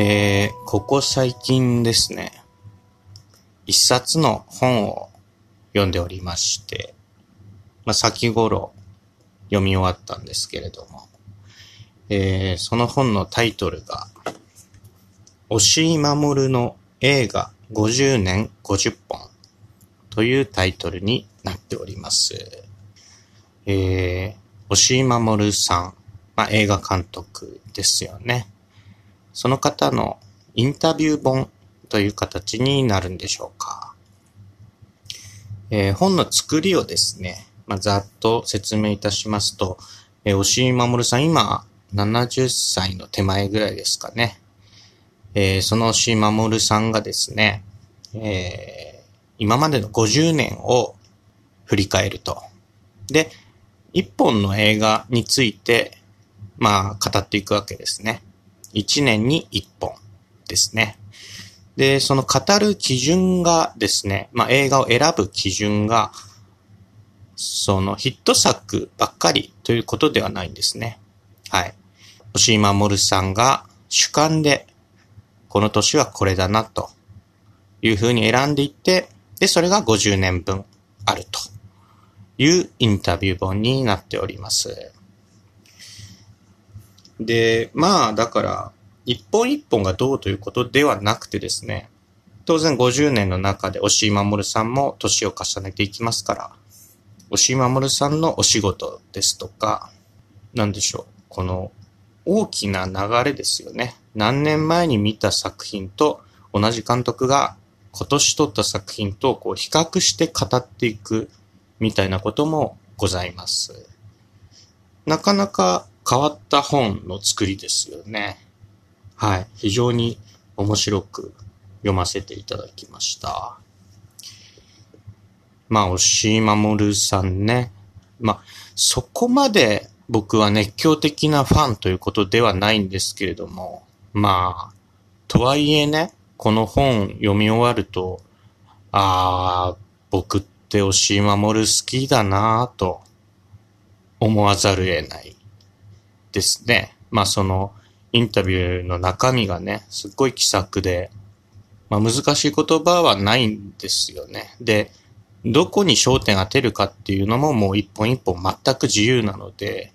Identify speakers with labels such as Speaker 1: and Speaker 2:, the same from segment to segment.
Speaker 1: えー、ここ最近ですね、一冊の本を読んでおりまして、まあ、先頃読み終わったんですけれども、えー、その本のタイトルが、押井守の映画50年50本というタイトルになっております。えー、押井守さん、まあ、映画監督ですよね。その方のインタビュー本という形になるんでしょうか。えー、本の作りをですね、まあ、ざっと説明いたしますと、えー、押井守さん今70歳の手前ぐらいですかね。えー、その押井守さんがですね、えー、今までの50年を振り返ると。で、一本の映画について、まあ、語っていくわけですね。1年に1本ですね。で、その語る基準がですね、まあ映画を選ぶ基準が、そのヒット作ばっかりということではないんですね。はい。押井守さんが主観で、この年はこれだなというふうに選んでいって、で、それが50年分あるというインタビュー本になっております。で、まあ、だから、一本一本がどうということではなくてですね、当然50年の中で押井守さんも年を重ねていきますから、押井守さんのお仕事ですとか、なんでしょう、この大きな流れですよね。何年前に見た作品と同じ監督が今年撮った作品とこう比較して語っていくみたいなこともございます。なかなか変わった本の作りですよね。はい。非常に面白く読ませていただきました。まあ、押井守さんね。まあ、そこまで僕は熱狂的なファンということではないんですけれども、まあ、とはいえね、この本読み終わると、ああ、僕って押井守好きだなぁと思わざるを得ないですね。まあそのインタビューの中身がね、すっごい気さくで、まあ難しい言葉はないんですよね。で、どこに焦点当てるかっていうのももう一本一本全く自由なので、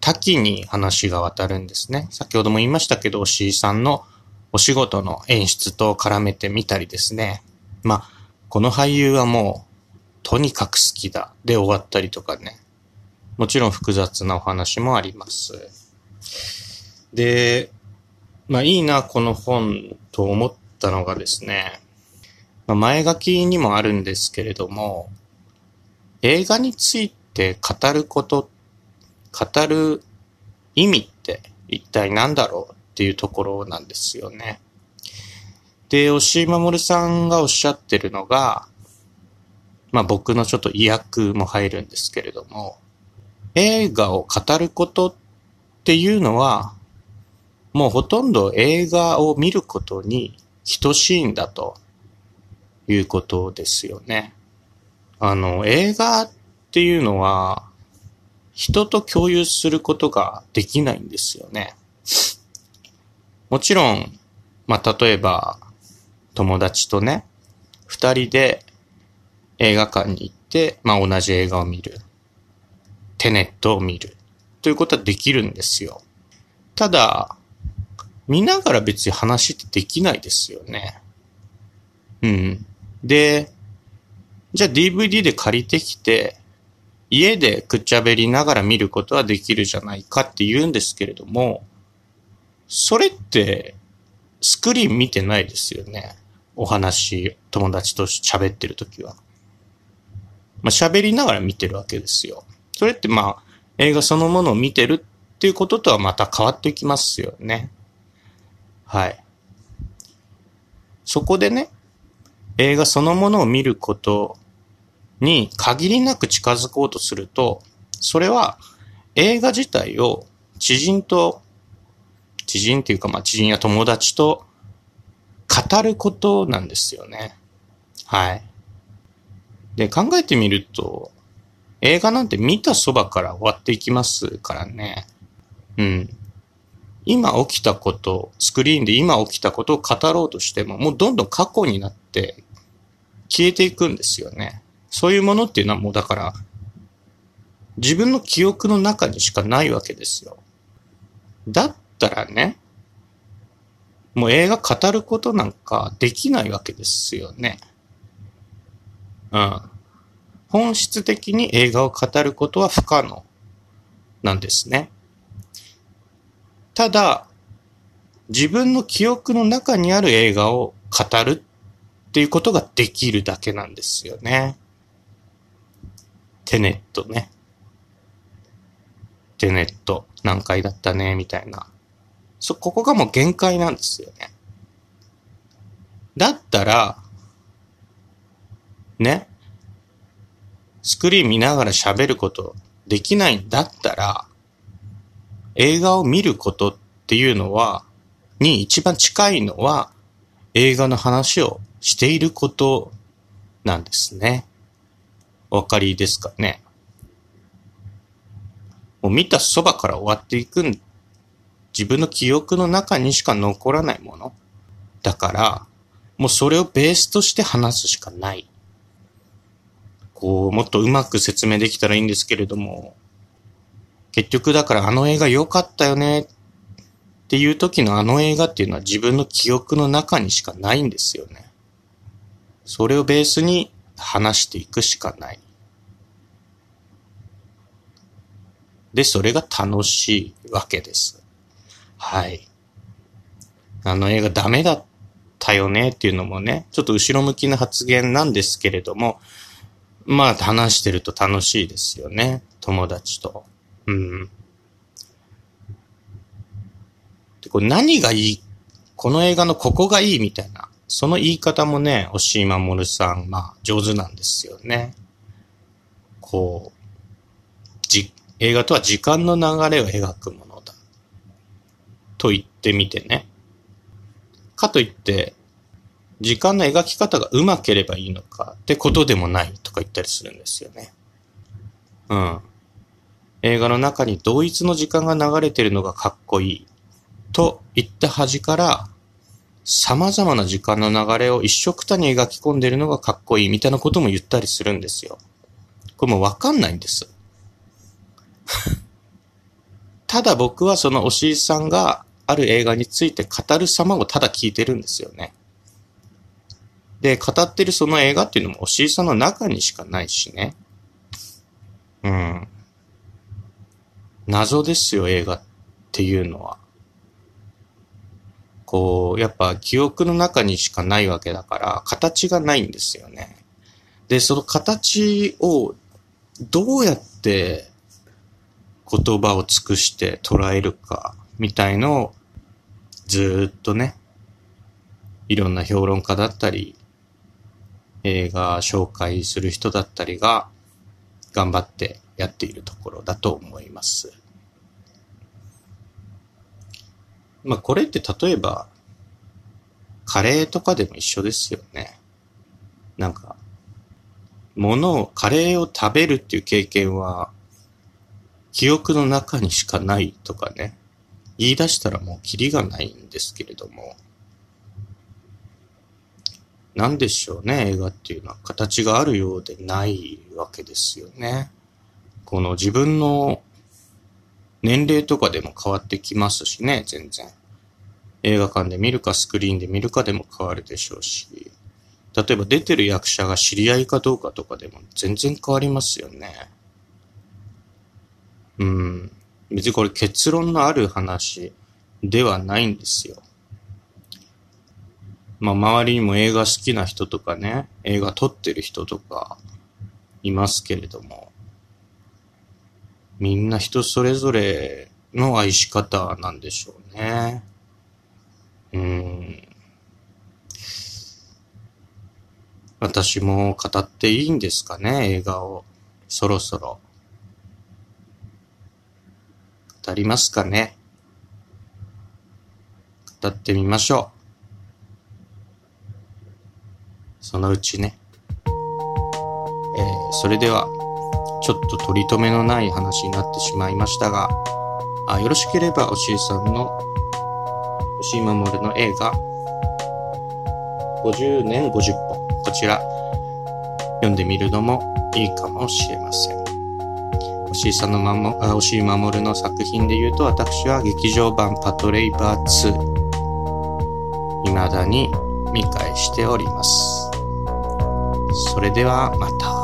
Speaker 1: 多岐に話が渡るんですね。先ほども言いましたけど、押井さんのお仕事の演出と絡めてみたりですね。まあ、この俳優はもう、とにかく好きだ。で終わったりとかね。もちろん複雑なお話もあります。で、まあいいな、この本と思ったのがですね、まあ、前書きにもあるんですけれども、映画について語ること、語る意味って一体何だろうっていうところなんですよね。で、押井守さんがおっしゃってるのが、まあ僕のちょっと意訳も入るんですけれども、映画を語ることっていうのは、もうほとんど映画を見ることに等しいんだということですよね。あの、映画っていうのは、人と共有することができないんですよね。もちろん、まあ、例えば、友達とね、二人で映画館に行って、まあ、同じ映画を見る。テネットを見る。ということはできるんですよ。ただ、見ながら別に話ってできないですよね。うん。で、じゃあ DVD で借りてきて、家でくっちゃべりながら見ることはできるじゃないかって言うんですけれども、それってスクリーン見てないですよね。お話、友達と喋ってるときは。まあ、喋りながら見てるわけですよ。それってまあ、映画そのものを見てるっていうこととはまた変わってきますよね。はい。そこでね、映画そのものを見ることに限りなく近づこうとすると、それは映画自体を知人と、知人っていうかまあ知人や友達と語ることなんですよね。はい。で、考えてみると、映画なんて見たそばから終わっていきますからね。うん。今起きたこと、スクリーンで今起きたことを語ろうとしても、もうどんどん過去になって消えていくんですよね。そういうものっていうのはもうだから、自分の記憶の中にしかないわけですよ。だったらね、もう映画語ることなんかできないわけですよね。うん。本質的に映画を語ることは不可能なんですね。ただ、自分の記憶の中にある映画を語るっていうことができるだけなんですよね。テネットね。テネット何回だったね、みたいな。そ、ここがもう限界なんですよね。だったら、ね、スクリーン見ながら喋ることできないんだったら、映画を見ることっていうのは、に一番近いのは、映画の話をしていることなんですね。お分かりですかね？もう見たそばから終わっていくん、自分の記憶の中にしか残らないもの。だから、もうそれをベースとして話すしかない。こう、もっとうまく説明できたらいいんですけれども、結局だからあの映画良かったよねっていう時のあの映画っていうのは自分の記憶の中にしかないんですよね。それをベースに話していくしかない。で、それが楽しいわけです。はい。あの映画ダメだったよねっていうのもね、ちょっと後ろ向きな発言なんですけれども、まあ話してると楽しいですよね。友達と。うん。で、これ何がいいこの映画のここがいいみたいな、その言い方もね、押井守さん、まあ上手なんですよね。こう、じ、映画とは時間の流れを描くものだ。と言ってみてね。かといって、時間の描き方がうまければいいのかってことでもないとか言ったりするんですよね。うん。映画の中に同一の時間が流れてるのがかっこいいと言った端から様々な時間の流れを一緒くたに描き込んでるのがかっこいいみたいなことも言ったりするんですよ。これもわかんないんです。ただ僕はそのおしいさんがある映画について語る様をただ聞いてるんですよね。で、語ってるその映画っていうのもおしいさんの中にしかないしね。うん。謎ですよ、映画っていうのは。こう、やっぱ記憶の中にしかないわけだから、形がないんですよね。で、その形をどうやって言葉を尽くして捉えるか、みたいのを、ずっとね、いろんな評論家だったり、映画紹介する人だったりが、頑張ってやっているところだと思います。まあこれって例えば、カレーとかでも一緒ですよね。なんか、ものを、カレーを食べるっていう経験は、記憶の中にしかないとかね、言い出したらもうキリがないんですけれども、なんでしょうね、映画っていうのは形があるようでないわけですよね。この自分の年齢とかでも変わってきますしね、全然。映画館で見るかスクリーンで見るかでも変わるでしょうし、例えば出てる役者が知り合いかどうかとかでも全然変わりますよね。うん。別にこれ結論のある話ではないんですよ。まあ周りにも映画好きな人とかね、映画撮ってる人とかいますけれども、みんな人それぞれの愛し方なんでしょうね。うん。私も語っていいんですかね、映画を。そろそろ。語りますかね。語ってみましょう。そのうちね。えー、それでは、ちょっと取り留めのない話になってしまいましたが、あよろしければ、押井さんの、押井守の映画、50年50本、こちら、読んでみるのもいいかもしれません。押井さんのまも、あ押井守の作品で言うと、私は劇場版パトレイバー2、未だに見返しております。それではまた。